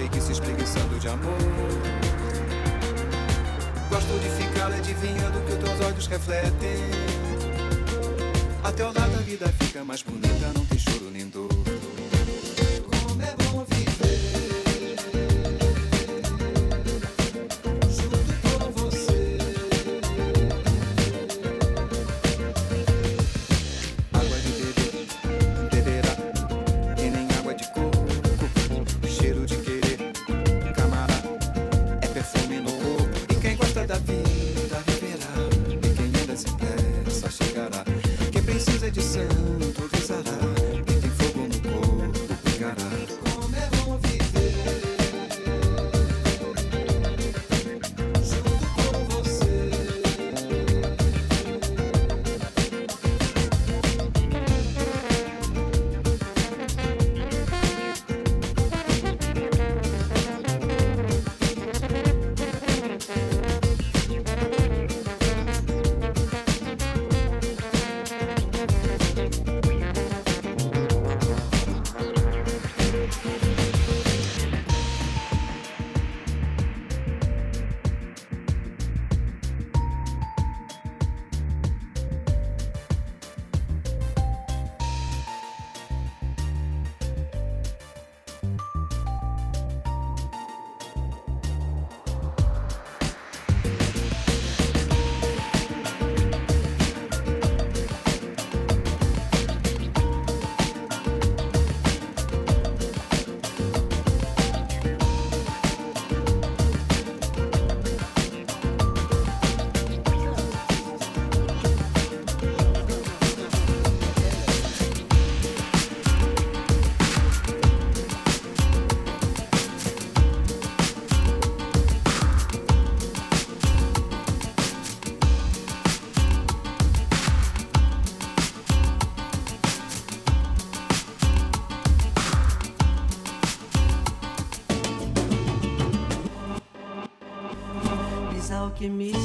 preguiça espreguiçando de amor. Gosto de ficar adivinhando o que os teus olhos refletem. Até o lado a vida fica mais bonita, não tem choro nem dor. making me.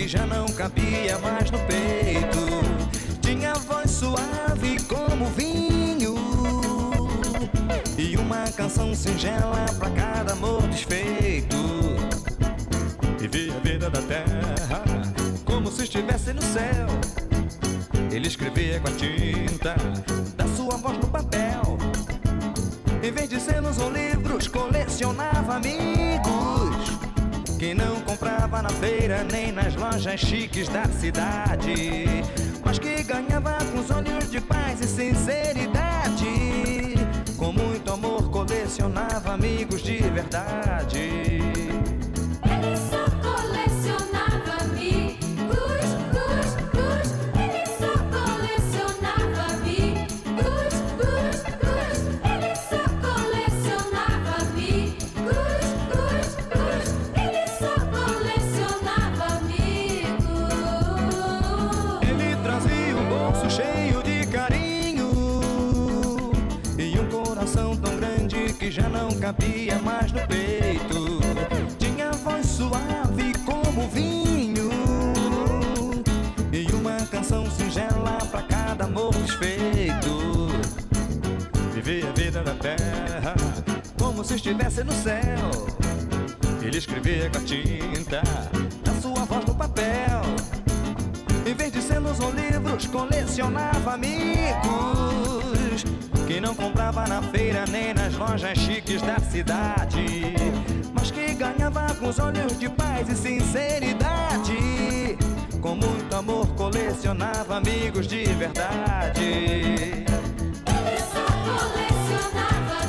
Que já não cabia mais no peito. Tinha voz suave como vinho e uma canção singela pra cada amor desfeito. Vivia a vida da terra como se estivesse no céu. Ele escrevia com a tinta da sua voz no papel. Em vez de cenas ou livros, colecionava amigos que não comprava na feira nem nas lojas chiques da cidade, mas que ganhava com os olhos de paz e sinceridade. Com muito amor, colecionava amigos de verdade. Já não cabia mais no peito. Tinha voz suave como vinho e uma canção singela pra cada amor desfeito. Viver a vida da terra como se estivesse no céu. Ele escrevia com a tinta da sua voz no papel. Em vez de cenas ou livros, colecionava amigos que não comprava na feira nem nas lojas chiques da cidade, mas que ganhava com os olhos de paz e sinceridade. Com muito amor colecionava amigos de verdade. Ele só colecionava